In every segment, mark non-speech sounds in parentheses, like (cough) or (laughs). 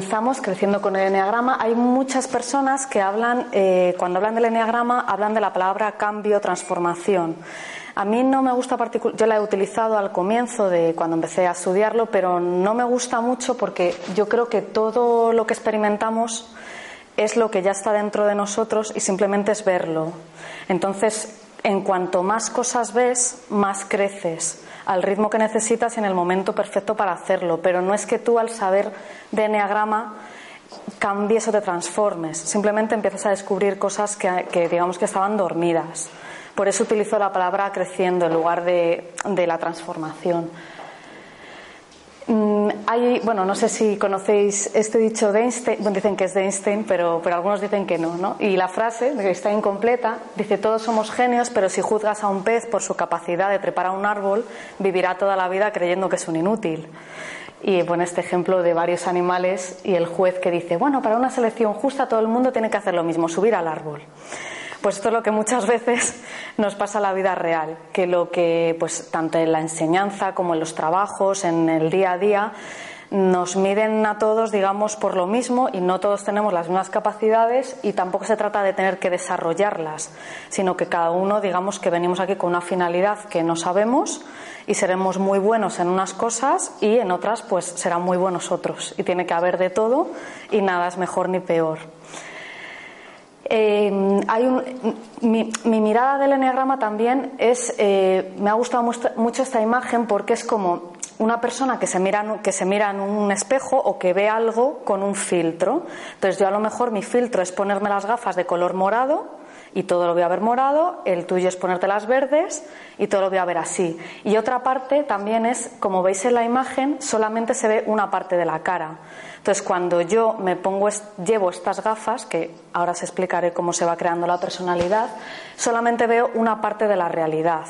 comenzamos creciendo con el enneagrama. Hay muchas personas que hablan, eh, cuando hablan del enneagrama, hablan de la palabra cambio, transformación. A mí no me gusta particular, yo la he utilizado al comienzo de cuando empecé a estudiarlo, pero no me gusta mucho porque yo creo que todo lo que experimentamos es lo que ya está dentro de nosotros y simplemente es verlo. Entonces, en cuanto más cosas ves, más creces al ritmo que necesitas y en el momento perfecto para hacerlo. Pero no es que tú al saber de enneagrama cambies o te transformes, simplemente empiezas a descubrir cosas que, que digamos que estaban dormidas. Por eso utilizo la palabra creciendo en lugar de, de la transformación. Bueno, no sé si conocéis este dicho de Einstein, bueno, dicen que es de Einstein, pero, pero algunos dicen que no, ¿no? Y la frase, que está incompleta, dice, todos somos genios, pero si juzgas a un pez por su capacidad de trepar a un árbol, vivirá toda la vida creyendo que es un inútil. Y pone este ejemplo de varios animales y el juez que dice, bueno, para una selección justa todo el mundo tiene que hacer lo mismo, subir al árbol. Pues esto es lo que muchas (laughs) veces nos pasa en la vida real, que lo que, pues, tanto en la enseñanza como en los trabajos, en el día a día, nos miden a todos, digamos, por lo mismo y no todos tenemos las mismas capacidades y tampoco se trata de tener que desarrollarlas, sino que cada uno, digamos, que venimos aquí con una finalidad que no sabemos y seremos muy buenos en unas cosas y en otras, pues, serán muy buenos otros. Y tiene que haber de todo y nada es mejor ni peor. Eh, hay mi, mirada del enneagrama también es, eh, me ha gustado mucho esta imagen porque es como una persona que se, mira, que se mira en un espejo o que ve algo con un filtro. Entonces yo a lo mejor mi filtro es ponerme las gafas de color morado y todo lo voy a ver morado, el tuyo es ponerte las verdes y todo lo voy a ver así. Y otra parte también es, como veis en la imagen, solamente se ve una parte de la cara. Entonces, cuando yo me pongo, llevo estas gafas, que ahora os explicaré cómo se va creando la personalidad, solamente veo una parte de la realidad.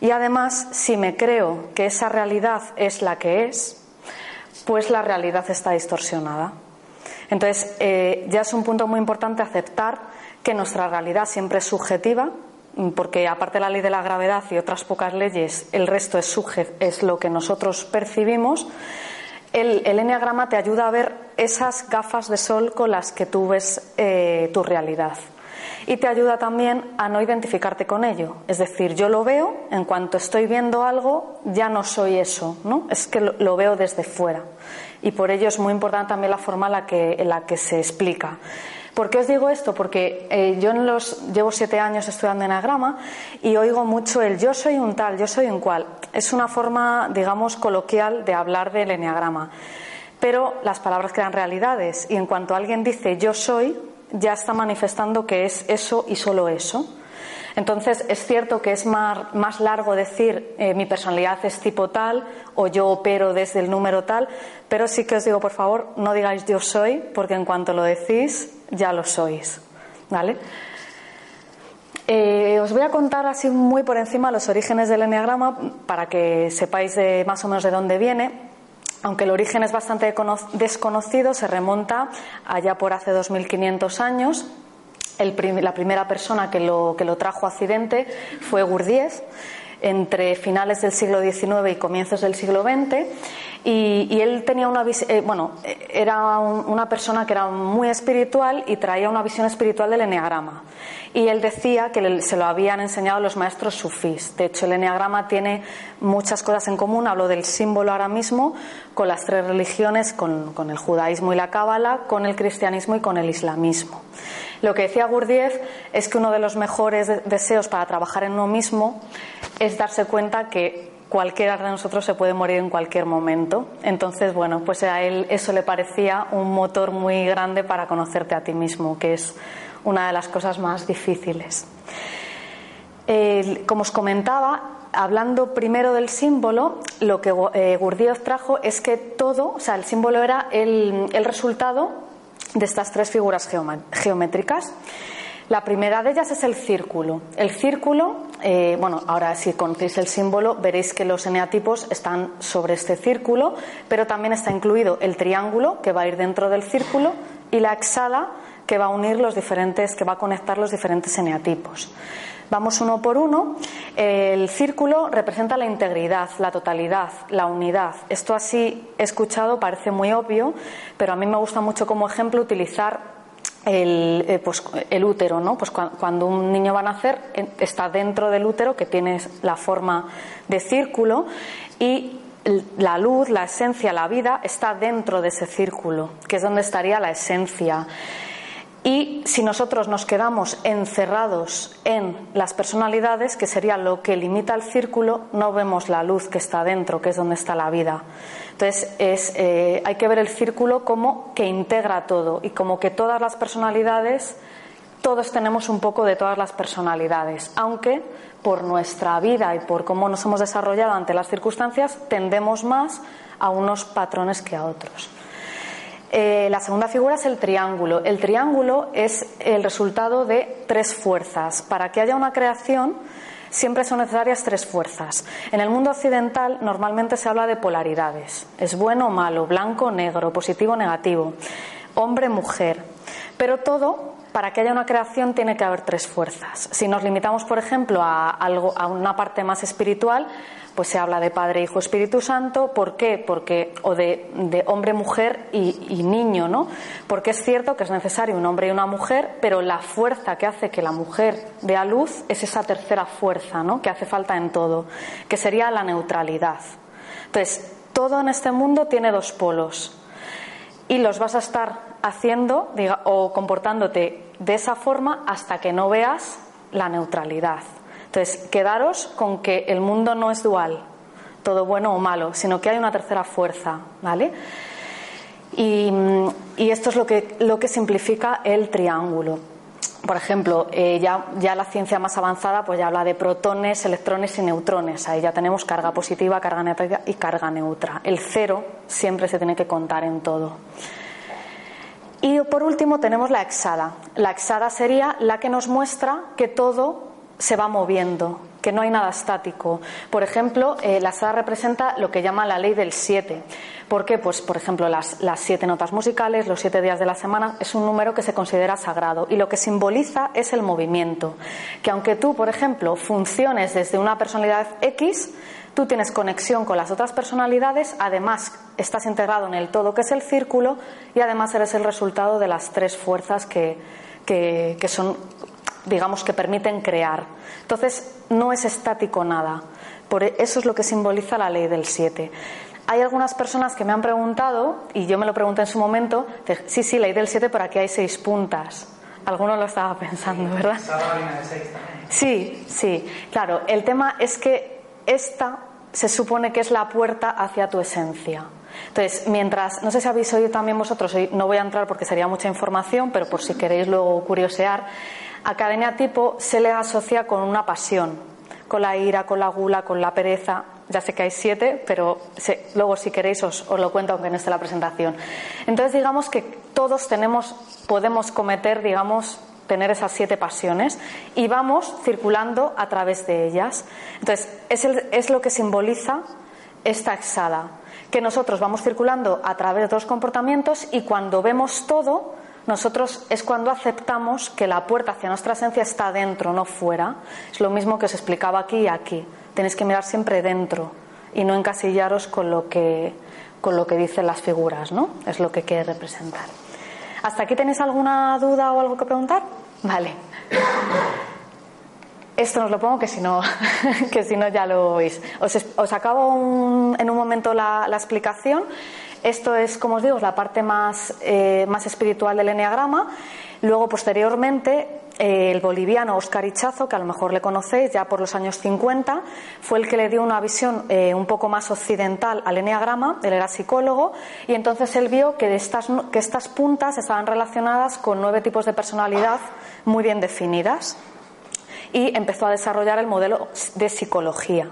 Y además, si me creo que esa realidad es la que es, pues la realidad está distorsionada. Entonces, eh, ya es un punto muy importante aceptar que nuestra realidad siempre es subjetiva, porque aparte de la ley de la gravedad y otras pocas leyes, el resto es, es lo que nosotros percibimos. El, el enneagrama te ayuda a ver esas gafas de sol con las que tú ves eh, tu realidad. Y te ayuda también a no identificarte con ello. Es decir, yo lo veo, en cuanto estoy viendo algo, ya no soy eso, ¿no? Es que lo, veo desde fuera. Y por ello es muy importante también la forma la que, en la que se explica. ¿Por qué os digo esto? Porque eh, yo en los, llevo siete años estudiando enagrama y oigo mucho el yo soy un tal, yo soy un cual. Es una forma, digamos, coloquial de hablar del eneagrama. Pero las palabras crean realidades y en cuanto alguien dice yo soy, ya está manifestando que es eso y solo eso. Entonces, es cierto que es más, largo decir eh, mi personalidad es tipo tal o yo opero desde el número tal, pero sí que os digo, por favor, no digáis yo soy, porque en cuanto lo decís, ya lo sois. ¿Vale? Eh, os voy a contar así muy por encima los orígenes del enneagrama para que sepáis más o menos de dónde viene. Aunque el origen es bastante desconocido, se remonta allá por hace 2500 años la primera persona que lo, trajo a Occidente fue Gurdjieff entre finales del siglo XIX y comienzos del siglo XX y, él tenía una eh, bueno era una persona que era muy espiritual y traía una visión espiritual del eneagrama y él decía que se lo habían enseñado los maestros sufís. De hecho el eneagrama tiene muchas cosas en común. Hablo del símbolo ahora mismo con las tres religiones con, con el judaísmo y la cábala con el cristianismo y con el islamismo lo que decía Gurdjieff es que uno de los mejores deseos para trabajar en uno mismo es darse cuenta que cualquiera de nosotros se puede morir en cualquier momento. Entonces, bueno, pues a él eso le parecía un motor muy grande para conocerte a ti mismo, que es una de las cosas más difíciles. como os comentaba, hablando primero del símbolo, lo que eh, Gurdjieff trajo es que todo, o sea, el símbolo era el, el resultado de estas tres figuras geométricas. La primera de ellas es el círculo. El círculo, eh, bueno, ahora si conocéis el símbolo veréis que los eneatipos están sobre este círculo, pero también está incluido el triángulo que va a ir dentro del círculo y la hexada que va a unir los diferentes, que va a conectar los diferentes eneatipos. Vamos uno por uno. El círculo representa la integridad, la totalidad, la unidad. Esto así escuchado parece muy obvio, pero a mí me gusta mucho como ejemplo utilizar el, eh, pues, el útero, ¿no? Pues cuando un niño va a nacer está dentro del útero que tiene la forma de círculo y la luz, la esencia, la vida está dentro de ese círculo, que es donde estaría la esencia. Y si nosotros nos quedamos encerrados en las personalidades, que sería lo que limita el círculo, no vemos la luz que está dentro, que es donde está la vida. Entonces, es, eh, hay que ver el círculo como que integra todo y como que todas las personalidades, todos tenemos un poco de todas las personalidades, aunque por nuestra vida y por cómo nos hemos desarrollado ante las circunstancias, tendemos más a unos patrones que a otros. Eh, la segunda figura es el triángulo. El triángulo es el resultado de tres fuerzas. Para que haya una creación, siempre son necesarias tres fuerzas. En el mundo occidental normalmente se habla de polaridades. Es bueno o malo, blanco o negro, positivo o negativo, hombre mujer. Pero todo para que haya una creación tiene que haber tres fuerzas. Si nos limitamos, por ejemplo, a, algo, a una parte más espiritual, pues se habla de Padre, Hijo, Espíritu Santo. ¿Por qué? Porque, o de, hombre, mujer y, niño, ¿no? Porque es cierto que es necesario un hombre y una mujer, pero la fuerza que hace que la mujer dé a luz es esa tercera fuerza, ¿no? Que hace falta en todo, que sería la neutralidad. Entonces, todo en este mundo tiene dos polos y los vas a estar haciendo o comportándote de esa forma hasta que no veas la neutralidad. Entonces, quedaros con que el mundo no es dual, todo bueno o malo, sino que hay una tercera fuerza, ¿vale? Y, esto es lo que, lo que simplifica el triángulo. Por ejemplo, eh, ya, ya, la ciencia más avanzada pues ya habla de protones, electrones y neutrones. Ahí ya tenemos carga positiva, carga negativa y carga neutra. El cero siempre se tiene que contar en todo. Y por último tenemos la exada. La exada sería la que nos muestra que todo se va moviendo, que no hay nada estático. Por ejemplo, eh, la exada representa lo que llama la ley del siete. ¿Por qué? Pues, por ejemplo, las, las siete notas musicales, los siete días de la semana, es un número que se considera sagrado y lo que simboliza es el movimiento. Que aunque tú, por ejemplo, funciones desde una personalidad X, Tú tienes conexión con las otras personalidades, además estás integrado en el todo que es el círculo y además eres el resultado de las tres fuerzas que, que, son, digamos, que permiten crear. Entonces, no es estático nada. Por e, eso es lo que simboliza la ley del siete. Hay algunas personas que me han preguntado, y yo me lo pregunté en su momento, sí, sí, ley del siete, pero aquí hay seis puntas. Alguno lo estaba pensando, ¿verdad? Sí, sí. Claro, el tema es que esta se supone que es la puerta hacia tu esencia. Entonces, mientras, no sé si habéis oído también vosotros, no voy a entrar porque sería mucha información, pero por si queréis luego curiosear, academia tipo se le asocia con una pasión, con la ira, con la gula, con la pereza. Ya sé que hay siete, pero luego si queréis os, os, lo cuento aunque no esté la presentación. Entonces, digamos que todos tenemos, podemos cometer, digamos, tener esas siete pasiones y vamos circulando a través de ellas. Entonces, es, es lo que simboliza esta exada, que nosotros vamos circulando a través de los comportamientos y cuando vemos todo, nosotros es cuando aceptamos que la puerta hacia nuestra esencia está dentro, no fuera. Es lo mismo que os explicaba aquí y aquí. Tenéis que mirar siempre dentro y no encasillaros con lo que, con lo que dicen las figuras, ¿no? Es lo que quiere representar. ¿Hasta aquí tenéis alguna duda o algo que preguntar? Vale. Esto os lo pongo que si no, (laughs) que si no ya lo oís. Os, acabo en un momento la, explicación. Esto es, como os digo, la parte más, eh, más espiritual del enneagrama. Luego, posteriormente, eh, el boliviano Oscar Ichazo, que a lo mejor le conocéis ya por los años 50, fue el que le dio una visión eh, un poco más occidental al eneagrama, él era psicólogo, y entonces él vio que, estas, que estas puntas estaban relacionadas con nueve tipos de personalidad muy bien definidas y empezó a desarrollar el modelo de psicología.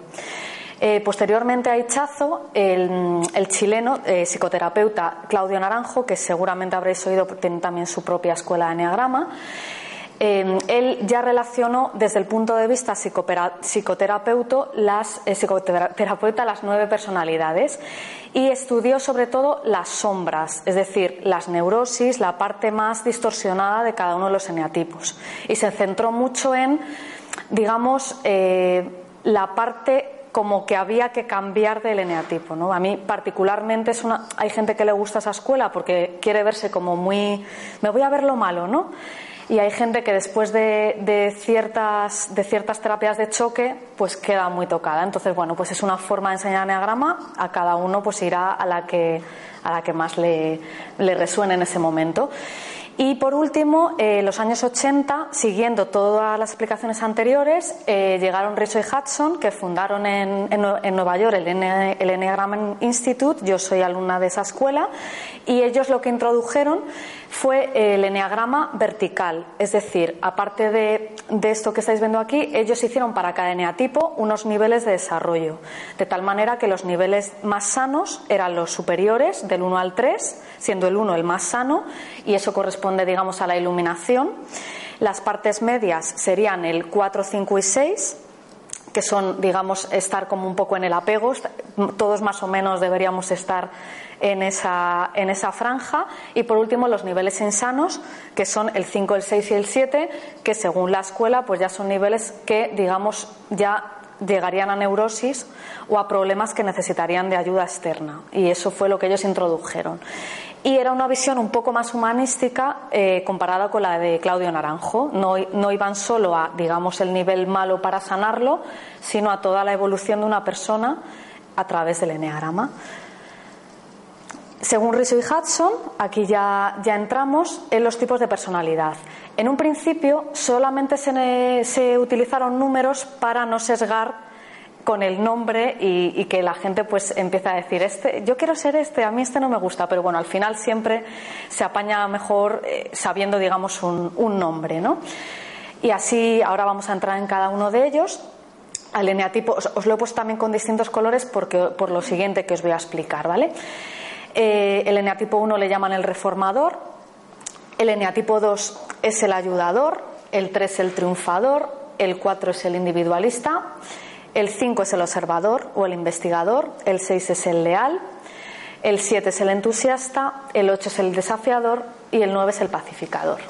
Eh, posteriormente a Ichazo, el, chileno psicoterapeuta Claudio Naranjo, que seguramente habréis oído, tiene también su propia escuela de Enneagrama, Em, él ya relacionó desde el punto de vista psicoterapeuta las, eh, psicoterapeuta las nueve personalidades y estudió sobre todo las sombras, es decir, las neurosis, la parte más distorsionada de cada uno de los eneatipos. Y se centró mucho en digamos, eh, la parte como que había que cambiar del eneatipo. ¿no? A mí particularmente es una, hay gente que le gusta esa escuela porque quiere verse como muy, me voy a ver lo malo, ¿no? Y hay gente que después de, ciertas, de ciertas terapias de choque, pues queda muy tocada. Entonces, bueno, pues es una forma de enseñar eneagrama, a cada uno pues irá a la que, a la que más le, le resuene en ese momento. Y por último, en eh, los años 80, siguiendo todas las explicaciones anteriores, eh, llegaron Rizzo y Hudson, que fundaron en, en, Nueva York el, el Enneagram Institute. Yo soy alumna de esa escuela. Y ellos lo que introdujeron fue el eneagrama vertical. Es decir, aparte de, esto que estáis viendo aquí, ellos hicieron para cada eneatipo unos niveles de desarrollo. De tal manera que los niveles más sanos eran los superiores, del 1 al 3, siendo el 1 el más sano, y eso corresponde, digamos, a la iluminación. Las partes medias serían el 4, 5 y 6 que son, digamos, estar como un poco en el apego. Todos más o menos deberíamos estar en esa, en esa franja. Y por último, los niveles insanos, que son el 5, el 6 y el 7, que según la escuela, pues ya son niveles que, digamos, ya llegarían a neurosis o a problemas que necesitarían de ayuda externa. Y eso fue lo que ellos introdujeron. Y era una visión un poco más humanística eh, comparada con la de Claudio Naranjo. No, no, iban solo a, digamos, el nivel malo para sanarlo, sino a toda la evolución de una persona a través del eneagrama. Según Rizzo y Hudson, aquí ya, ya entramos en los tipos de personalidad. En un principio solamente se, se utilizaron números para no sesgar con el nombre y, que la gente pues empieza a decir este yo quiero ser este a mí este no me gusta pero bueno al final siempre se apaña mejor eh, sabiendo digamos un, nombre no y así ahora vamos a entrar en cada uno de ellos. Al eneatipo os, lo he puesto también con distintos colores porque por lo siguiente que os voy a explicar vale eh, el eneatipo 1 le llaman el reformador, el eneatipo 2 es el ayudador, el 3 el triunfador, el 4 es el individualista, el 5 es el observador o el investigador, el 6 es el leal, el 7 es el entusiasta, el 8 es el desafiador y el 9 es el pacificador.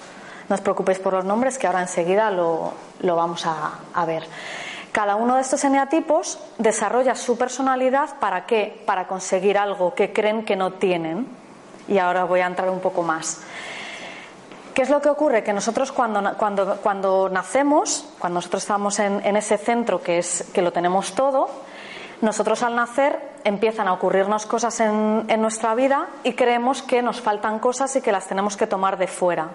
No os preocupéis por los nombres que ahora enseguida lo, vamos a ver. Cada uno de estos eneatipos desarrolla su personalidad para qué? Para conseguir algo que creen que no tienen. Y ahora voy a entrar un poco más. ¿Qué es lo que ocurre? Que nosotros cuando, cuando, cuando nacemos, cuando nosotros estamos en, en, ese centro que, es, que lo tenemos todo, nosotros al nacer empiezan a ocurrirnos cosas en, nuestra vida y creemos que nos faltan cosas y que las tenemos que tomar de fuera.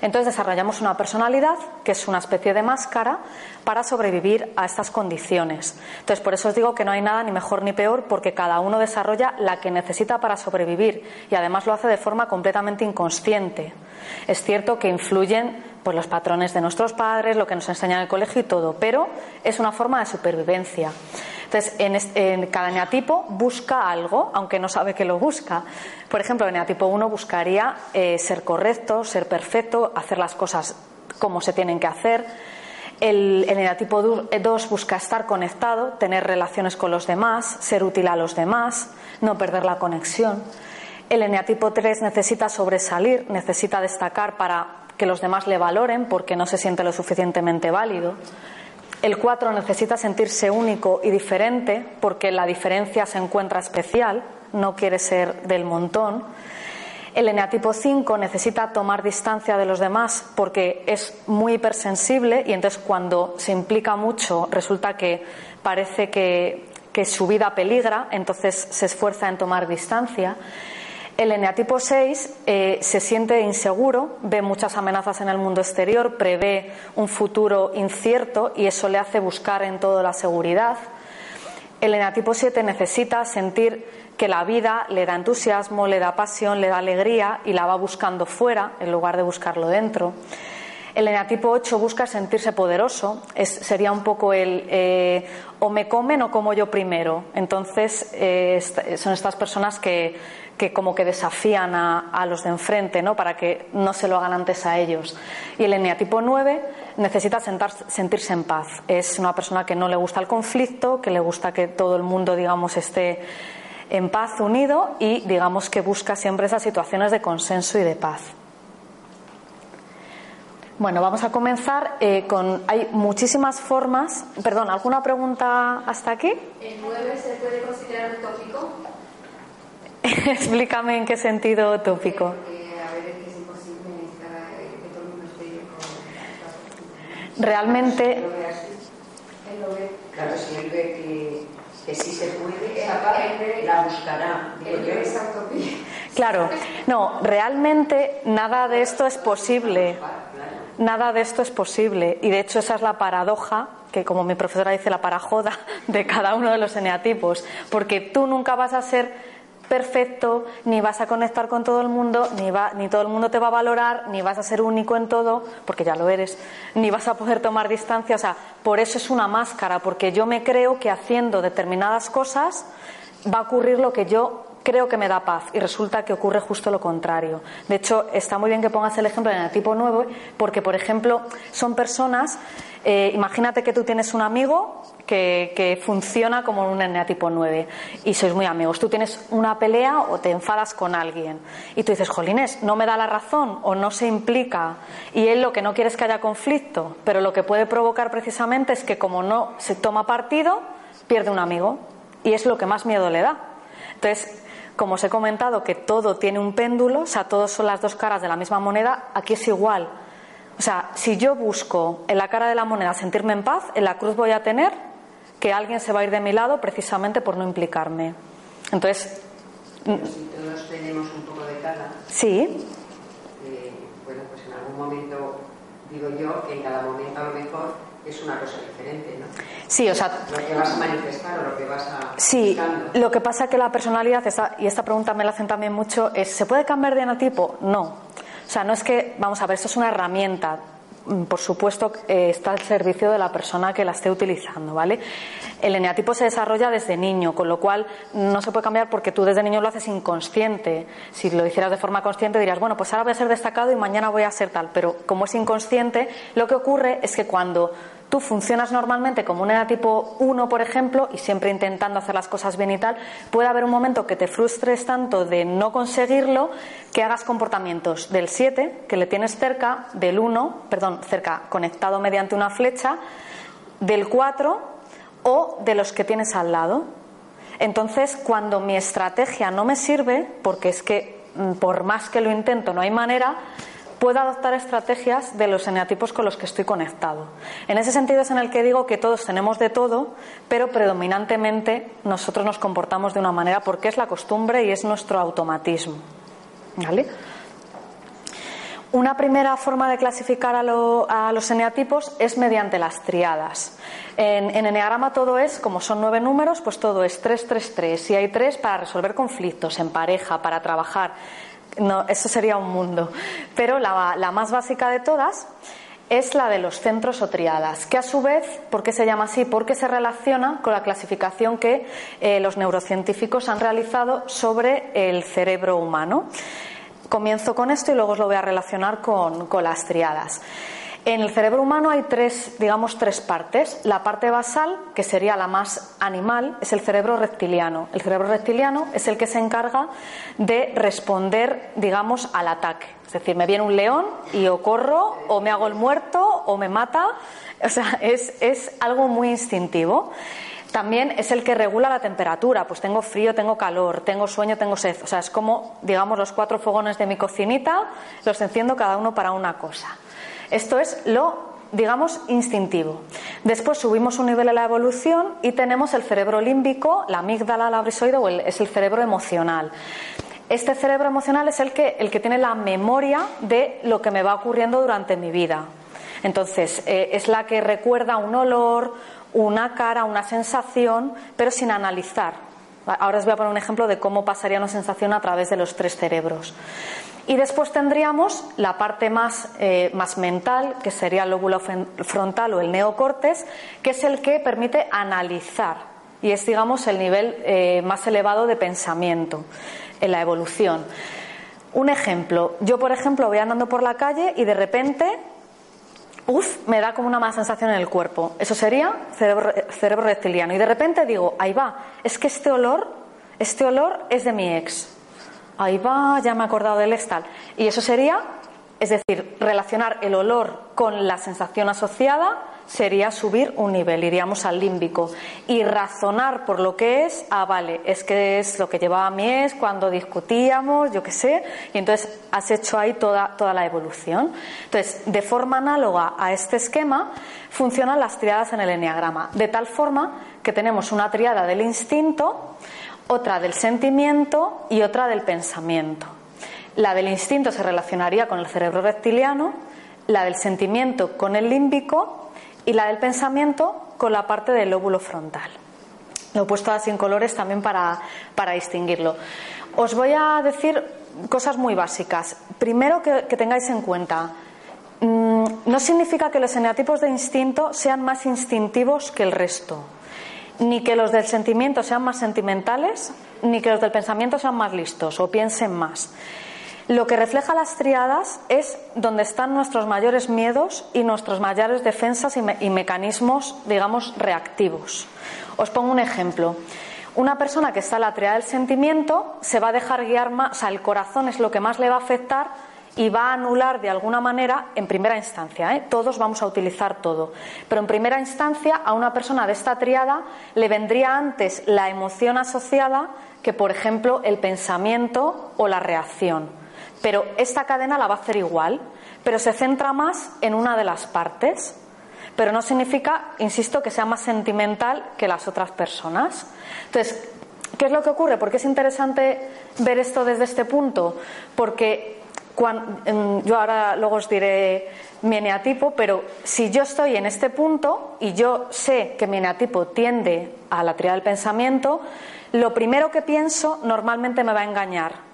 Entonces desarrollamos una personalidad que es una especie de máscara para sobrevivir a estas condiciones. Entonces por eso os digo que no hay nada ni mejor ni peor porque cada uno desarrolla la que necesita para sobrevivir y además lo hace de forma completamente inconsciente. Es cierto que influyen pues, los patrones de nuestros padres, lo que nos enseñan en el colegio y todo, pero es una forma de supervivencia. Entonces, en, cada eneatipo busca algo, aunque no sabe que lo busca. Por ejemplo, el eneatipo 1 buscaría eh, ser correcto, ser perfecto, hacer las cosas como se tienen que hacer. El, el eneatipo 2 busca estar conectado, tener relaciones con los demás, ser útil a los demás, no perder la conexión. El eneatipo 3 necesita sobresalir, necesita destacar para que los demás le valoren porque no se siente lo suficientemente válido. El 4 necesita sentirse único y diferente porque la diferencia se encuentra especial, no quiere ser del montón. El eneatipo 5 necesita tomar distancia de los demás porque es muy hipersensible y entonces cuando se implica mucho resulta que parece que, que su vida peligra, entonces se esfuerza en tomar distancia. El eneatipo 6 eh, se siente inseguro, ve muchas amenazas en el mundo exterior, prevé un futuro incierto y eso le hace buscar en todo la seguridad. El eneatipo 7 necesita sentir que la vida le da entusiasmo, le da pasión, le da alegría y la va buscando fuera en lugar de buscarlo dentro. El eneatipo 8 busca sentirse poderoso, sería un poco el eh, o me comen o como yo primero. Entonces, eh, son estas personas que que como que desafían a, los de enfrente, ¿no? Para que no se lo hagan antes a ellos. Y el eneatipo 9 necesita sentirse en paz. Es una persona que no le gusta el conflicto, que le gusta que todo el mundo, digamos, esté en paz, unido y, digamos, que busca siempre esas situaciones de consenso y de paz. Bueno, vamos a comenzar eh, con. Hay muchísimas formas. Perdón, ¿alguna pregunta hasta aquí? ¿El 9 se puede considerar utópico? (laughs) Explícame en qué sentido tópico. Porque a ver, es que es imposible estar, eh, con. Realmente. Claro, si él ve que, que sí se puede, la buscará. Claro, no, realmente nada de esto es posible. Nada de esto es posible. Y de hecho, esa es la paradoja, que como mi profesora dice, la parajoda de cada uno de los eneatipos. Porque tú nunca vas a ser perfecto, ni vas a conectar con todo el mundo, ni, va, ni todo el mundo te va a valorar, ni vas a ser único en todo, porque ya lo eres, ni vas a poder tomar distancia. O sea, por eso es una máscara, porque yo me creo que haciendo determinadas cosas va a ocurrir lo que yo creo que me da paz y resulta que ocurre justo lo contrario. De hecho, está muy bien que pongas el ejemplo en el tipo 9 porque, por ejemplo, son personas, eh, imagínate que tú tienes un amigo que, funciona como un eneatipo 9 y sois muy amigos. Tú tienes una pelea o te enfadas con alguien y tú dices, Jolines, no me da la razón o no se implica y él lo que no quiere es que haya conflicto, pero lo que puede provocar precisamente es que como no se toma partido, pierde un amigo y es lo que más miedo le da. Entonces, como os he comentado que todo tiene un péndulo, o sea, todos son las dos caras de la misma moneda, aquí es igual. O sea, si yo busco en la cara de la moneda sentirme en paz, en la cruz voy a tener que alguien se va a ir de mi lado precisamente por no implicarme. Entonces, Pero si todos tenemos un poco de cada, sí, eh, bueno, pues en algún momento, digo yo, que en cada momento a lo mejor es una cosa diferente, ¿no? sí, o sea, Lo que vas a manifestar o lo que vas a Sí, buscando. lo que pasa que la personalidad, esta- y esta pregunta me la hacen también mucho, es ¿se puede cambiar de enotipo? No. Sea, no es que, vamos a ver, esto es una herramienta. Mm, Por supuesto, eh, está al servicio de la persona que la esté utilizando, ¿vale? El eneatipo se desarrolla desde niño, con lo cual no se puede cambiar porque tú desde niño lo haces inconsciente. Si lo hicieras de forma consciente dirías, bueno, pues ahora voy a ser destacado y mañana voy a ser tal. Pero como es inconsciente, lo que ocurre es que cuando tú funcionas normalmente como un tipo 1, por ejemplo, y siempre intentando hacer las cosas bien y tal, puede haber un momento que te frustres tanto de no conseguirlo que hagas comportamientos del 7, que le tienes cerca, del 1, perdón, cerca, conectado mediante una flecha, del 4 o de los que tienes al lado. Entonces, cuando mi estrategia no me sirve, porque es que mm, por más que lo intento no hay manera, puedo adoptar estrategias de los eneatipos con los que estoy conectado. En ese sentido es en el que digo que todos tenemos de todo, pero predominantemente nosotros nos comportamos de una manera porque es la costumbre y es nuestro automatismo. ¿Vale? Una primera forma de clasificar a, lo- a los eneatipos es mediante las triadas. En, en eneagrama todo es, como son nueve números, pues todo es 3, 3, 3. Y hay tres para resolver conflictos en pareja, para trabajar. No, eso sería un mundo. Pero la, la más básica de todas es la de los centros o triadas, que a su vez, ¿por qué se llama así? Porque se relaciona con la clasificación que eh, los neurocientíficos han realizado sobre el cerebro humano. Comienzo con esto y luego os lo voy a relacionar con, con las triadas. En el cerebro humano hay tres, digamos, tres partes. La parte basal, que sería la más animal, es el cerebro reptiliano. El cerebro reptiliano es el que se encarga de responder, digamos, al ataque. Es decir, me viene un león y o corro, o me hago el muerto, o me mata. O sea, es, es algo muy instintivo. También es el que regula la temperatura, pues tengo frío, tengo calor, tengo sueño, tengo sed. O sea, es como, digamos, los cuatro fogones de mi cocinita, los enciendo cada uno para una cosa. Esto es lo, digamos, instintivo. Después subimos un nivel en la evolución y tenemos el cerebro límbico, la amígdala, la brisoide, o es el cerebro emocional. Este cerebro emocional es el que, el que tiene la memoria de lo que me va ocurriendo durante mi vida. Entonces, eh, es la que recuerda un olor, una cara, una sensación, pero sin analizar. Ahora os voy a poner un ejemplo de cómo pasaría una sensación a través de los tres cerebros. Y después tendríamos la parte más, eh, más mental, que sería el lóbulo frontal o el neocortes, que es el que permite analizar. Y es, digamos, el nivel eh, más elevado de pensamiento en la evolución. Un ejemplo, yo por ejemplo voy andando por la calle y de repente Uf, me da como una mala sensación en el cuerpo. Eso sería cerebro, cerebro reptiliano. Y de repente digo, ahí va, es que este olor, este olor es de mi ex. Ahí va, ya me he acordado del ex tal. Y eso sería Es decir, relacionar el olor con la sensación asociada sería subir un nivel, iríamos al límbico. Y razonar por lo que es, ah, vale, es que es lo que llevaba mí es cuando discutíamos, yo qué sé, y entonces has hecho ahí toda, toda la evolución. Entonces, de forma análoga a este esquema, funcionan las triadas en el enneagrama, de tal forma que tenemos una triada del instinto, otra del sentimiento y otra del pensamiento. La del instinto se relacionaría con el cerebro reptiliano, la del sentimiento con el límbico y la del pensamiento con la parte del lóbulo frontal. Lo he puesto así en colores también para, para distinguirlo. Os voy a decir cosas muy básicas. Primero que, tengáis en cuenta, mmm, no significa que los eneatipos de instinto sean más instintivos que el resto, ni que los del sentimiento sean más sentimentales, ni que los del pensamiento sean más listos o piensen más. Lo que refleja las triadas es donde están nuestros mayores miedos y nuestras mayores defensas y mecanismos, digamos, reactivos. Os pongo un ejemplo. Una persona que está en la triada del sentimiento se va a dejar guiar más, o sea, el corazón es lo que más le va a afectar y va a anular de alguna manera en primera instancia. ¿eh? Todos vamos a utilizar todo. Pero en primera instancia a una persona de esta triada le vendría antes la emoción asociada que, por ejemplo, el pensamiento o la reacción. Pero esta cadena la va a hacer igual, pero se centra más en una de las partes. Pero no significa, insisto, que sea más sentimental que las otras personas. Entonces, ¿qué es lo que ocurre? ¿Por qué es interesante ver esto desde este punto? Porque cuando, yo ahora luego os diré mi eneatipo, pero si yo estoy en este punto y yo sé que mi eneatipo tiende a la teoría del pensamiento, lo primero que pienso normalmente me va a engañar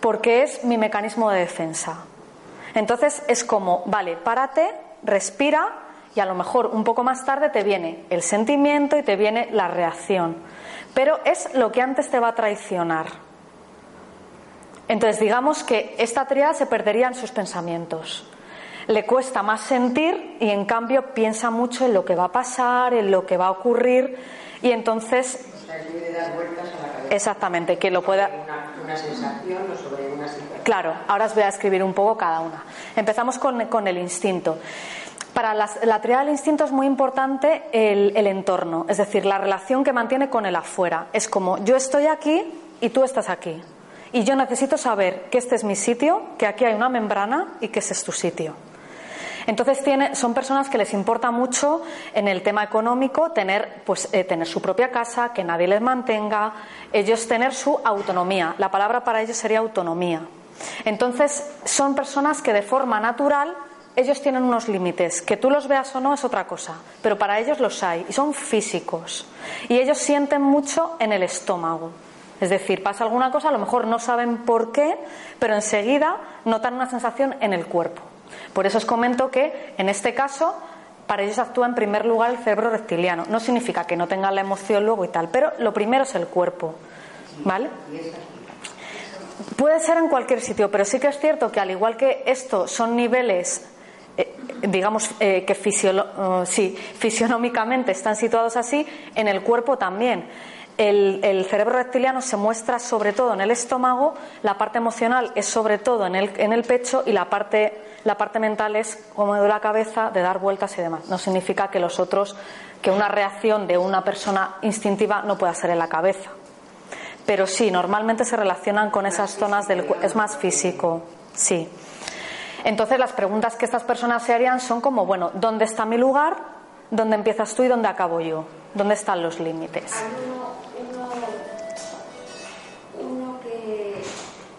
porque es mi mecanismo de defensa. Entonces es como, vale, párate, respira y a lo mejor un poco más tarde te viene el sentimiento y te viene la reacción. Pero es lo que antes te va a traicionar. Entonces digamos que esta triada se perdería en sus pensamientos. Le cuesta más sentir y en cambio piensa mucho en lo que va a pasar, en lo que va a ocurrir y entonces... O sea, dar vueltas a la cabeza. Exactamente, que lo pueda... Una, sensación o sobre una. Claro, ahora os voy a escribir un poco cada una. Empezamos con, con el instinto. Para la triada del instinto es muy importante el, el entorno, es decir, la relación que mantiene con el afuera. Es como yo estoy aquí y tú estás aquí. Y yo necesito saber que este es mi sitio, que aquí hay una membrana y que ese es tu sitio. Entonces tiene, son personas que les importa mucho en el tema económico tener, pues, eh, tener su propia casa, que nadie les mantenga, ellos tener su autonomía. La palabra para ellos sería autonomía. Entonces son personas que de forma natural ellos tienen unos límites, que tú los veas o no es otra cosa, pero para ellos los hay y son físicos. Y ellos sienten mucho en el estómago. Es decir, pasa alguna cosa, a lo mejor no saben por qué, pero enseguida notan una sensación en el cuerpo. Por eso os comento que en este caso para ellos actúa en primer lugar el cerebro reptiliano. No significa que no tengan la emoción luego y tal, pero lo primero es el cuerpo. ¿Vale? Puede ser en cualquier sitio, pero sí que es cierto que al igual que esto son niveles eh, digamos eh, que uh, sí, (laughs) fisionómicamente están situados así, en el cuerpo también. El, el, cerebro reptiliano se muestra sobre todo en el estómago, la parte emocional es sobre todo en el, en el pecho y la parte, la parte mental es como de la cabeza, de dar vueltas y demás. No significa que los otros, que una reacción de una persona instintiva no pueda ser en la cabeza. Pero sí, normalmente se relacionan con esas zonas del es más físico, sí. Entonces las preguntas que estas personas se harían son como, bueno, ¿dónde está mi lugar? ¿Dónde empiezas tú y dónde acabo yo? ¿Dónde están los límites? Hay uno, uno, uno que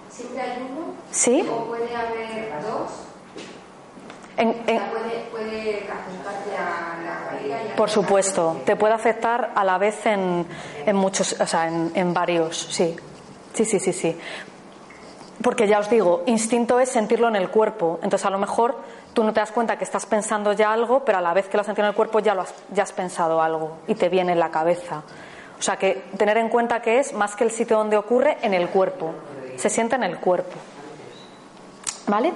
siempre hay uno. ¿Sí? O puede haber. En, O en, sea, puede, puede afectarte a la barriga y a por supuesto, te puede afectar a la vez en, en muchos, o sea, en, en varios, sí. Sí, sí, sí, sí. Porque ya os digo, instinto es sentirlo en el cuerpo. Entonces, a lo mejor tú no te das cuenta que estás pensando ya algo, pero a la vez que lo has sentido en el cuerpo ya, lo has, ya has pensado algo y te viene en la cabeza. O sea, que tener en cuenta que es más que el sitio donde ocurre, en el cuerpo. Se siente en el cuerpo. ¿Vale?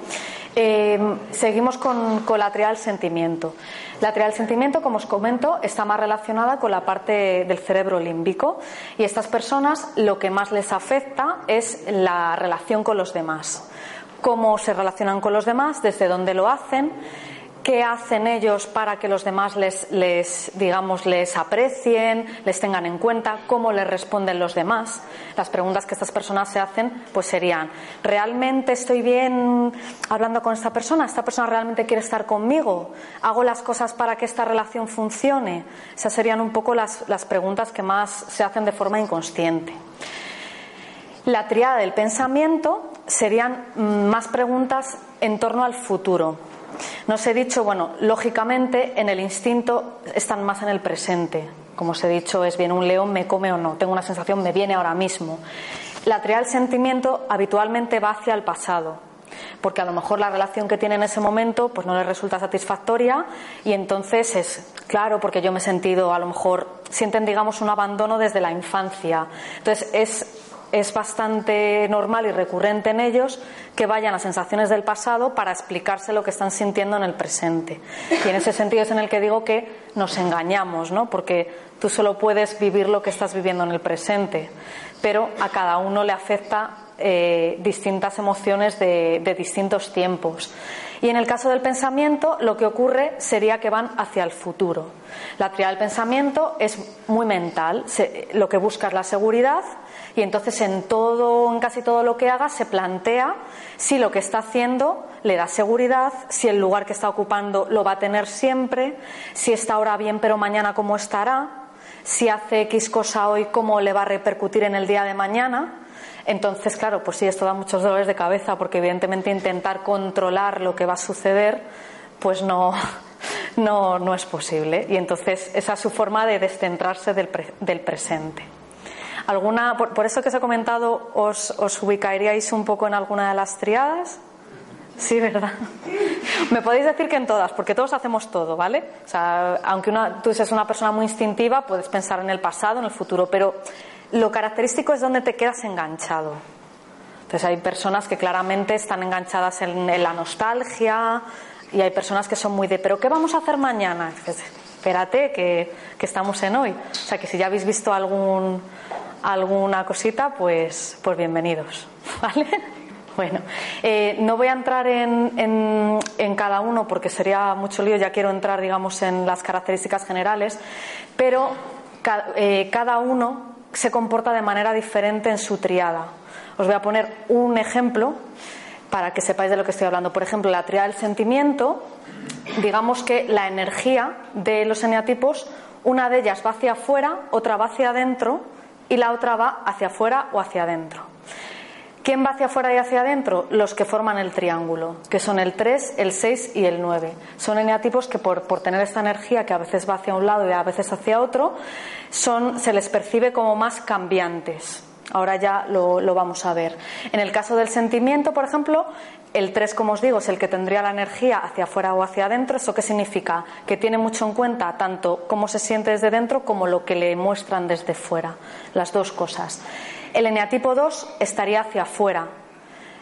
Eh, seguimos con, con, la triada del sentimiento. La triada del sentimiento, como os comento, está más relacionada con la parte del cerebro límbico y estas personas lo que más les afecta es la relación con los demás. cómo se relacionan con los demás, desde dónde lo hacen, qué hacen ellos para que los demás les, digamos, les aprecien, les tengan en cuenta, cómo les responden los demás. Las preguntas que estas personas se hacen, pues serían, ¿realmente estoy bien hablando con esta persona? ¿Esta persona realmente quiere estar conmigo? ¿Hago las cosas para que esta relación funcione? Esas serían un poco las, las preguntas que más se hacen de forma inconsciente. La triada del pensamiento serían mm, más preguntas en torno al futuro nos he dicho, bueno, lógicamente en el instinto están más en el presente. Como os he dicho, es bien un león, me come o no. Tengo una sensación, me viene ahora mismo. La trial sentimiento habitualmente va hacia el pasado, porque a lo mejor la relación que tiene en ese momento pues no le resulta satisfactoria y entonces es claro porque yo me he sentido a lo mejor sienten digamos un abandono desde la infancia entonces es es bastante normal y recurrente en ellos que vayan a sensaciones del pasado para explicarse lo que están sintiendo en el presente. Y en ese sentido es en el que digo que nos engañamos, ¿no? Porque tú solo puedes vivir lo que estás viviendo en el presente, pero a cada uno le afecta eh, distintas emociones de, distintos tiempos. Y en el caso del pensamiento, lo que ocurre sería que van hacia el futuro. La teoría del pensamiento es muy mental. lo que busca es la seguridad y entonces en todo, en casi todo lo que haga, se plantea si lo que está haciendo le da seguridad, si el lugar que está ocupando lo va a tener siempre, si está ahora bien pero mañana cómo estará, si hace X cosa hoy cómo le va a repercutir en el día de mañana. Entonces, claro, pues sí, esto da muchos dolores de cabeza porque evidentemente intentar controlar lo que va a suceder, pues no, (laughs) no, no es posible. Y entonces esa es su forma de descentrarse del, del presente. ¿Alguna, por, eso que os he comentado, os, os ubicaríais un poco en alguna de las triadas? Sí, ¿verdad? (laughs) Me podéis decir que en todas, porque todos hacemos todo, ¿vale? O sea, aunque una, tú seas una persona muy instintiva, puedes pensar en el pasado, en el futuro, pero lo característico es donde te quedas enganchado. Entonces hay personas que claramente están enganchadas en, la nostalgia y hay personas que son muy de, pero ¿qué vamos a hacer mañana? espérate, que, que estamos en hoy. O sea, que si ya habéis visto algún alguna cosita, pues, pues bienvenidos. (laughs) ¿Vale? Bueno, eh, no voy a entrar en, en, cada uno porque sería mucho lío, ya quiero entrar, digamos, en las características generales, pero eh, cada uno se comporta de manera diferente en su triada. Os voy a poner un ejemplo para que sepáis de lo que estoy hablando. Por ejemplo, la triada del sentimiento, digamos que la energía de los eneatipos, una de ellas va hacia afuera, otra va hacia adentro, y la otra va hacia afuera o hacia adentro. ¿Quién va hacia afuera y hacia adentro? Los que forman el triángulo, que son el 3, el 6 y el 9. Son eneatipos que por, tener esta energía que a veces va hacia un lado y a veces hacia otro, son, se les percibe como más cambiantes. Ahora ya lo, lo, vamos a ver. En el caso del sentimiento, por ejemplo, el 3, como os digo, es el que tendría la energía hacia afuera o hacia adentro. ¿Eso qué significa? Que tiene mucho en cuenta tanto cómo se siente desde dentro como lo que le muestran desde fuera. Las dos cosas. El eneatipo 2 estaría hacia afuera.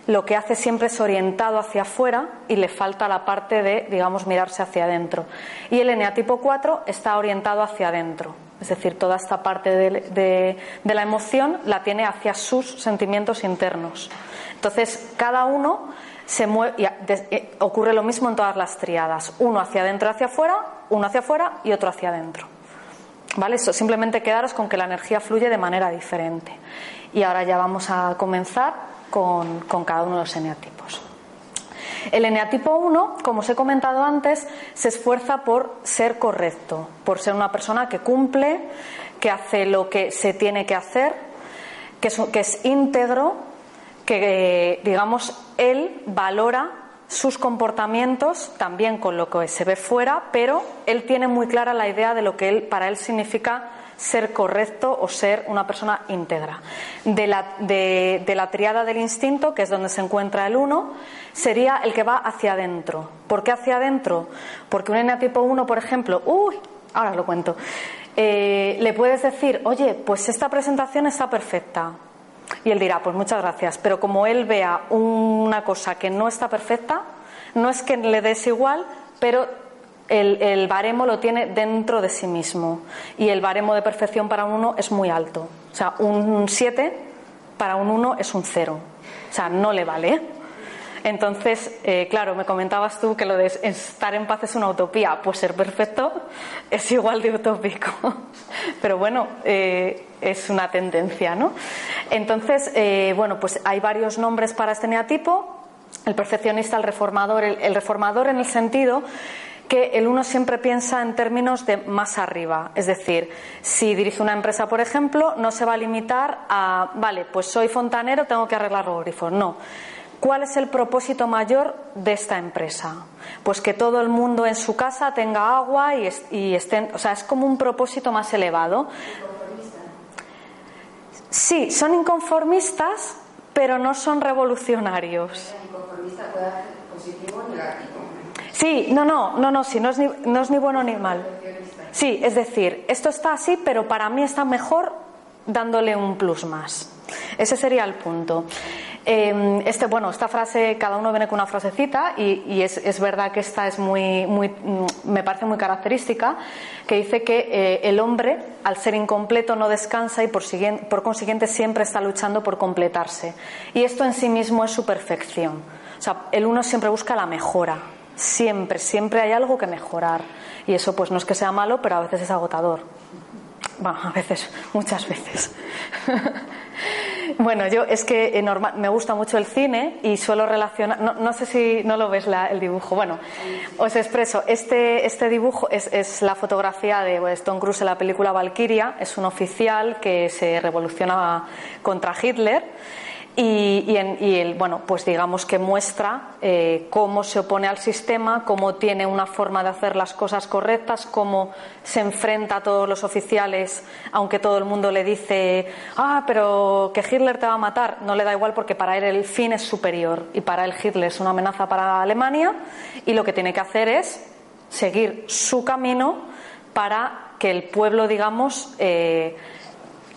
Lo que hace siempre es orientado hacia afuera y le falta la parte de, digamos, mirarse hacia adentro. Y el eneatipo 4 está orientado hacia adentro. Es decir, toda esta parte de, de la emoción la tiene hacia sus sentimientos internos. Entonces, cada uno se eh, ocurre lo mismo en todas las triadas, uno hacia adentro, hacia afuera, uno hacia afuera y otro hacia adentro. ¿Vale? Eso, simplemente quedaros con que la energía fluye de manera diferente. Y ahora ya vamos a comenzar con, cada uno de los eneatipos. El eneatipo 1, como os he comentado antes, se esfuerza por ser correcto, por ser una persona que cumple, que hace lo que se tiene que hacer, que es íntegro, que, digamos, él valora sus comportamientos también con lo que se ve fuera, pero él tiene muy clara la idea de lo que él, para él significa ser correcto o ser una persona íntegra. De la, de, la triada del instinto, que es donde se encuentra el uno, sería el que va hacia adentro. ¿Por qué hacia adentro? Porque un eneatipo 1, por ejemplo, uy, ahora lo cuento, eh, le puedes decir, oye, pues esta presentación está perfecta, y él dirá, pues muchas gracias, pero como él vea una cosa que no está perfecta, no es que le des igual, pero el, baremo lo tiene dentro de sí mismo. Y el baremo de perfección para un 1 es muy alto. O sea, un 7 para un 1 es un 0. O sea, no le vale. Entonces, eh, claro, me comentabas tú que lo de estar en paz es una utopía. Pues ser perfecto es igual de utópico. (laughs) Pero bueno, eh, es una tendencia, ¿no? Entonces, eh, bueno, pues hay varios nombres para este neatipo. El perfeccionista, el reformador, el reformador en el sentido que el uno siempre piensa en términos de más arriba. Es decir, si dirige una empresa, por ejemplo, no se va a limitar a, vale, pues soy fontanero, tengo que arreglar los grifos. No. ¿Cuál es el propósito mayor de esta empresa? Pues que todo el mundo en su casa tenga agua y, y estén, o sea, es como un propósito más elevado. Sí, son inconformistas, pero no son revolucionarios. Inconformista puede ser positivo o negativo. Sí, no, no, no, no, sí, no es, ni, no es ni bueno ni mal. Sí, es decir, esto está así, pero para mí está mejor dándole un plus más. Ese sería el punto. Em, este, bueno, esta frase, cada uno viene con una frasecita y, es, verdad que esta es muy, mm, me parece muy característica, que dice que eh, el hombre, al ser incompleto, no descansa y por, por consiguiente siempre está luchando por completarse. Y esto en sí mismo es su perfección. O sea, el uno siempre busca la mejora, Siempre, siempre hay algo que mejorar. Y eso pues no es que sea malo, pero a veces es agotador. Bueno, a veces, muchas veces. (laughs) bueno, yo es que eh, me gusta mucho el cine y suelo relacionar, no, sé si no lo ves el dibujo, bueno, os expreso, este, este dibujo es, la fotografía de pues, Tom Cruise en la película Valkyria, es un oficial que se revoluciona contra Hitler y, el, bueno, pues digamos que muestra eh, cómo se opone al sistema, cómo tiene una forma de hacer las cosas correctas, cómo se enfrenta a todos los oficiales, aunque todo el mundo le dice, ah, pero que Hitler te va a matar, no le da igual porque para él el fin es superior y para él Hitler es una amenaza para Alemania y lo que tiene que hacer es seguir su camino para que el pueblo, digamos, eh,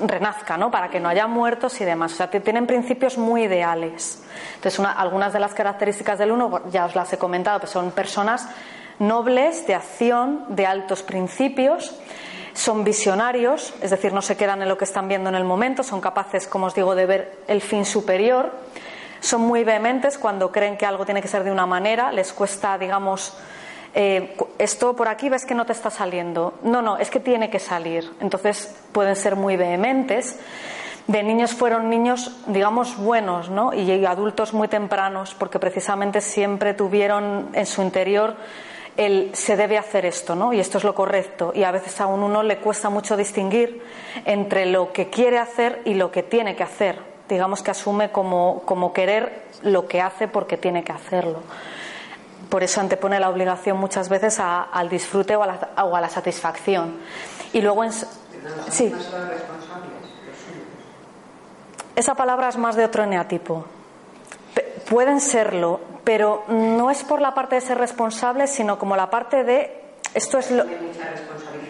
renazca, ¿no? Para que no haya muertos y demás. O sea, tienen principios muy ideales. Entonces, algunas de las características del uno, ya os las he comentado, que son personas nobles, de acción, de altos principios, son visionarios, es decir, no se quedan en lo que están viendo en el momento, son capaces, como os digo, de ver el fin superior, son muy vehementes cuando creen que algo tiene que ser de una manera, les cuesta, digamos, eh, esto por aquí ves que no te está saliendo. No, no, es que tiene que salir. Entonces pueden ser muy vehementes. De niños fueron niños, digamos, buenos, ¿no? Y adultos muy tempranos, porque precisamente siempre tuvieron en su interior el se debe hacer esto, ¿no? Y esto es lo correcto. Y a veces a uno le cuesta mucho distinguir entre lo que quiere hacer y lo que tiene que hacer. Digamos que asume como, como querer lo que hace porque tiene que hacerlo por eso antepone la obligación muchas veces al disfrute o a, la, satisfacción. Y luego sí. Esa palabra es más de otro eneatipo. pueden serlo, pero no es por la parte de ser responsables, sino como la parte de esto es lo.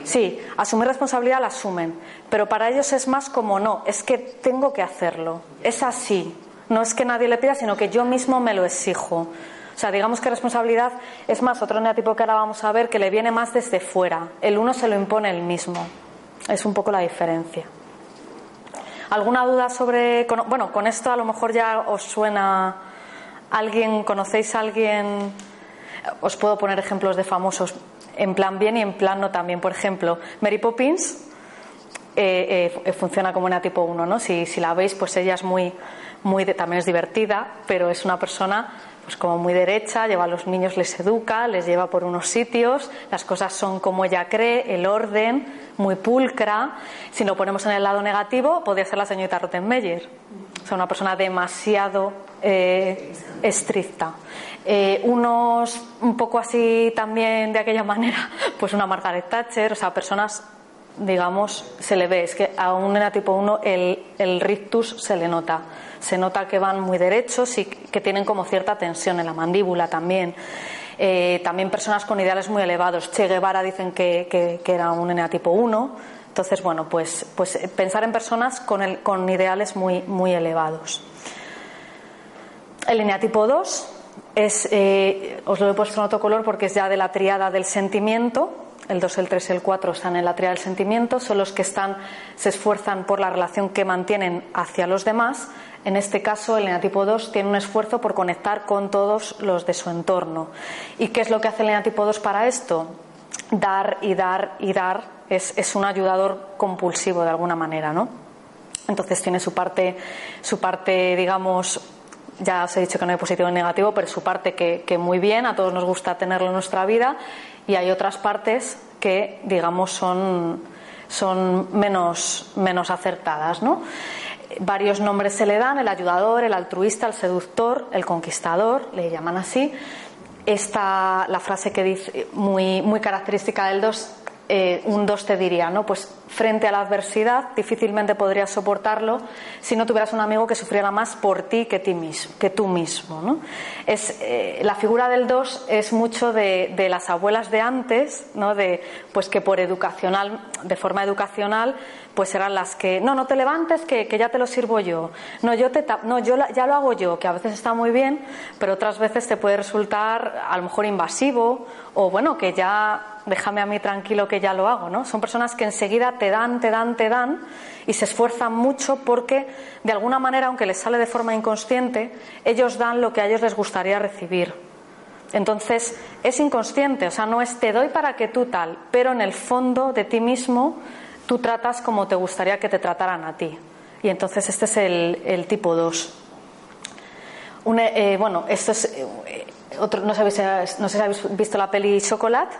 Sí, asumir responsabilidad la asumen, pero para ellos es más como no, es que tengo que hacerlo, es así, no es que nadie le pida, sino que yo mismo me lo exijo. O sea, digamos que responsabilidad es más otro neatipo que ahora vamos a ver que le viene más desde fuera. El uno se lo impone el mismo. Es un poco la diferencia. ¿Alguna duda sobre.? Bueno, con esto a lo mejor ya os suena. ¿Alguien, conocéis a alguien? Os puedo poner ejemplos de famosos en plan bien y en plan no también. Por ejemplo, Mary Poppins eh, eh, funciona como una tipo 1, ¿no? Si, si, la veis, pues ella es muy, muy también es divertida, pero es una persona pues como muy derecha, lleva a los niños, les educa, les lleva por unos sitios, las cosas son como ella cree, el orden, muy pulcra. Si lo ponemos en el lado negativo, podría ser la señorita Rottenmeier, o sea, una persona demasiado eh, estricta. Eh, unos un poco así también de aquella (laughs) manera, pues una Margaret Thatcher, o sea, personas digamos, se le ve, es que a un tipo 1 el, el rictus se le nota se nota que van muy derechos y que tienen como cierta tensión en la mandíbula también. Eh, también personas con ideales muy elevados. Che Guevara dicen que, era un eneatipo 1. Entonces, bueno, pues, pues pensar en personas con, el, con ideales muy, muy elevados. El eneatipo 2 es, eh, os lo he puesto en otro color porque es ya de la triada del sentimiento. El 2, el 3 y el 4 están en la triada del sentimiento, son los que están, se esfuerzan por la relación que mantienen hacia los demás En este caso, el eneatipo 2 tiene un esfuerzo por conectar con todos los de su entorno. ¿Y qué es lo que hace el eneatipo 2 para esto? Dar y dar y dar. Es, es un ayudador compulsivo de alguna manera, ¿no? Entonces tiene su parte, su parte, digamos, ya os he dicho que no hay positivo ni negativo, pero su parte que, muy bien, a todos nos gusta tenerlo en nuestra vida, y hay otras partes que, digamos, son, son menos, menos acertadas, ¿no? Varios nombres se le dan, el ayudador, el altruista, el seductor, el conquistador, le llaman así. Esta, la frase que dice, muy, muy característica del 2, eh, un 2 te diría, ¿no? Pues frente a la adversidad difícilmente podrías soportarlo si no tuvieras un amigo que sufriera más por ti que, ti mismo, que tú mismo, ¿no? Es, eh, la figura del 2 es mucho de, de, las abuelas de antes, ¿no? De, pues que por educacional, de forma educacional, pues eran las que, no, no te levantes, que, que ya te lo sirvo yo. No, yo, te, no, yo ya lo hago yo, que a veces está muy bien, pero otras veces te puede resultar a lo mejor invasivo o bueno, que ya déjame a mí tranquilo que ya lo hago, ¿no? Son personas que enseguida te dan, te dan, te dan y se esfuerzan mucho porque de alguna manera, aunque les sale de forma inconsciente, ellos dan lo que a ellos les gustaría recibir. Entonces, es inconsciente, o sea, no es te doy para que tú tal, pero en el fondo de ti mismo tú tratas como te gustaría que te trataran a ti. Y entonces este es el, tipo 2. Eh, bueno, esto es eh, otro, no, sabéis, no sé si habéis visto la peli Chocolate.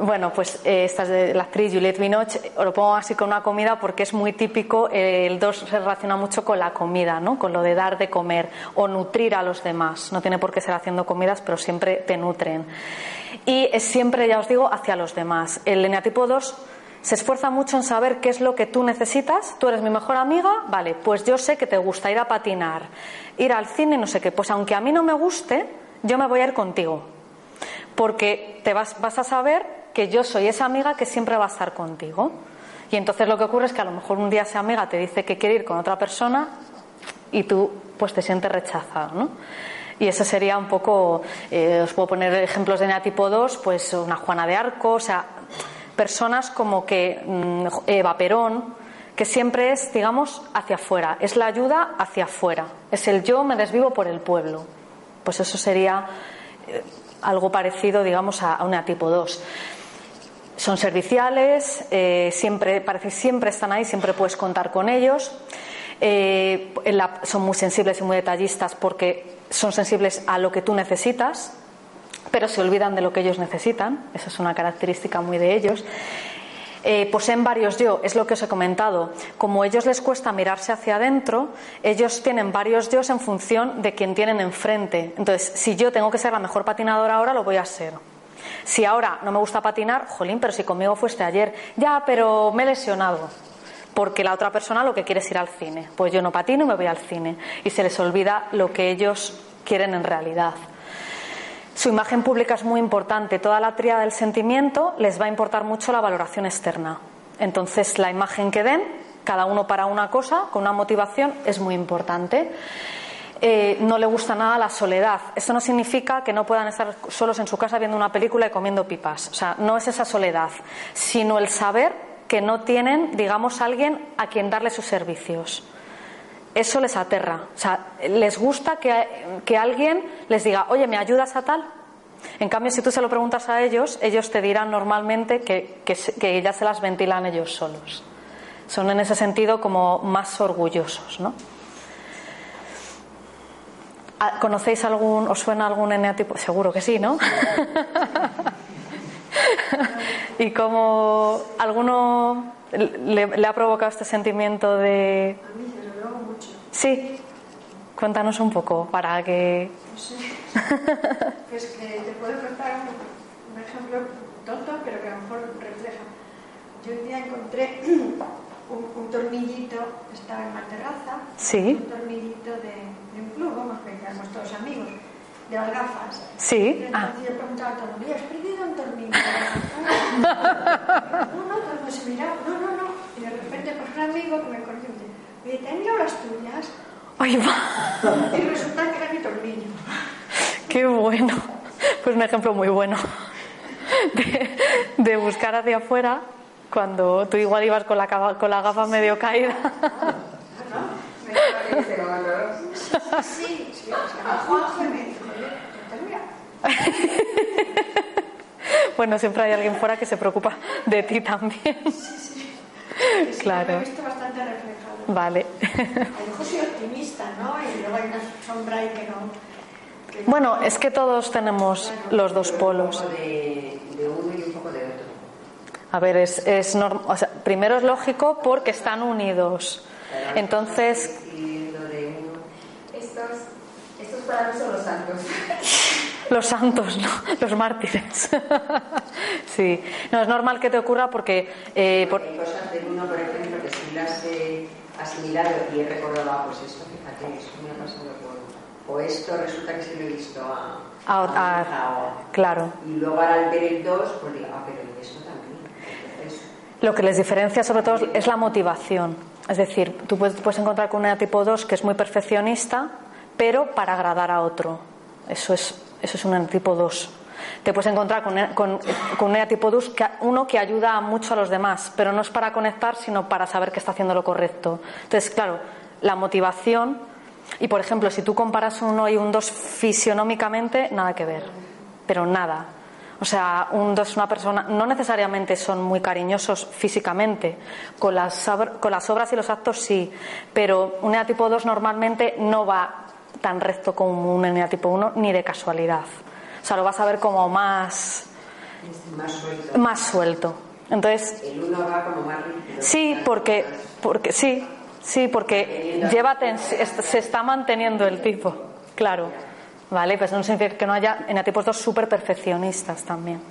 Bueno, pues eh, esta es de la actriz Juliette Binoche, lo pongo así con una comida porque es muy típico, eh, el 2 se relaciona mucho con la comida, ¿no? con lo de dar de comer o nutrir a los demás. No tiene por qué ser haciendo comidas, pero siempre te nutren. Y es siempre, ya os digo, hacia los demás. El eneatipo 2 se esfuerza mucho en saber qué es lo que tú necesitas. Tú eres mi mejor amiga, vale, pues yo sé que te gusta ir a patinar, ir al cine, no sé qué. Pues aunque a mí no me guste, yo me voy a ir contigo. Porque te vas, vas a saber que yo soy esa amiga que siempre va a estar contigo. Y entonces lo que ocurre es que a lo mejor un día esa amiga te dice que quiere ir con otra persona y tú pues te sientes rechazado, ¿no? Y eso sería un poco, eh, os puedo poner ejemplos de tipo 2, pues una Juana de Arco, o sea, personas como que mm, Eva Perón, que siempre es, digamos, hacia afuera, es la ayuda hacia afuera, es el yo me desvivo por el pueblo. Pues eso sería eh, algo parecido, digamos, a, una tipo 2 son serviciales, eh, siempre, parece siempre están ahí, siempre puedes contar con ellos. Eh, son muy sensibles y muy detallistas porque son sensibles a lo que tú necesitas, pero se olvidan de lo que ellos necesitan. Esa es una característica muy de ellos. Eh, poseen varios yo, es lo que os he comentado. Como a ellos les cuesta mirarse hacia adentro, ellos tienen varios yo en función de quien tienen enfrente. Entonces, si yo tengo que ser la mejor patinadora ahora, lo voy a ser. Si ahora no me gusta patinar, jolín, pero si conmigo fuiste ayer, ya, pero me he lesionado. Porque la otra persona lo que quiere es ir al cine. Pues yo no patino y me voy al cine. Y se les olvida lo que ellos quieren en realidad. Su imagen pública es muy importante. Toda la tríada del sentimiento les va a importar mucho la valoración externa. Entonces, la imagen que den, cada uno para una cosa, con una motivación, es muy importante. Eh, no le gusta nada la soledad. Esto no significa que no puedan estar solos en su casa viendo una película y comiendo pipas. O sea, no es esa soledad, sino el saber que no tienen, digamos, alguien a quien darle sus servicios. Eso les aterra. O sea, les gusta que, alguien les diga, oye, ¿me ayudas a tal? En cambio, si tú se lo preguntas a ellos, ellos te dirán normalmente que, que ya se las ventilan ellos solos. Son en ese sentido como más orgullosos, ¿no? Ah, ¿Conocéis algún, os suena algún eneatipo? Seguro que sí, ¿no? (laughs) ¿Y cómo alguno le, ha provocado este sentimiento de...? A mí me lo mucho. Sí, cuéntanos un poco para que... No sé. (laughs) pues que te puedo contar un, ejemplo tonto, pero que a lo mejor refleja. Yo un día encontré (clears throat) un, tornillito, estaba en la terraza, sí. un tornillito de, de un club, vamos, que éramos todos amigos, de las gafas. Sí. Y entonces ah. yo preguntaba a todo ¿has perdido un tornillo? (laughs) no, no, el se miraba, no, no, no. Y de repente, pues un amigo que me conoció me dice, oye, ¿tengo las tuyas? Ay, va. Y resulta que era mi tornillo. Qué bueno. Pues un ejemplo muy bueno de, de buscar hacia afuera cuando tú igual ibas con la, con la gafa medio caída. Sí, sí. Bueno, siempre hay alguien fuera que se preocupa de ti también. Que sí, Claro. He visto bastante. Vale. A lo mejor soy optimista, ¿no? Y luego hay una sombra ahí que no. que no- Bueno, es que todos tenemos los dos polos. Un poco de, de uno y un poco de otro. A ver, es, es norm- o sea, primero es lógico porque están unidos. Entonces, Y lo de uno. Estos, estos para mí son los santos. (laughs) los santos, ¿no? Los mártires. (laughs) Sí. No, es normal que te ocurra porque... eh, por- Hay cosas del uno, por ejemplo, que sí las he asimilado y he recordado, ah, pues esto, fíjate, esto me ha pasado con... O esto resulta que se lo he visto a... A- a claro. Y luego al ver el 2, pues digo, ah, pero esto también. Entonces, Lo que les diferencia sobre todo es la motivación. Es decir, tú puedes, puedes encontrar con una tipo 2 que es muy perfeccionista, pero para agradar a otro. Eso es, eso es un tipo 2. Te puedes encontrar con, con una tipo 2 que, uno que ayuda mucho a los demás, pero no es para conectar, sino para saber que está haciendo lo correcto. Entonces, claro, la motivación, y por ejemplo, si tú comparas un 1 y un 2 fisionómicamente, nada que ver, pero nada. O sea, un 2 es una persona, no necesariamente son muy cariñosos físicamente, con las, con las obras y los actos sí, pero un tipo 2 normalmente no va tan recto como un tipo 1 ni de casualidad. O sea, lo vas a ver como más, más suelto. más suelto. Entonces, El uno va como más rígido. Sí, porque, porque sí, sí, porque lleva se está manteniendo el tipo, claro. Vale, pues no significa que no haya enatipos dos súper perfeccionistas también.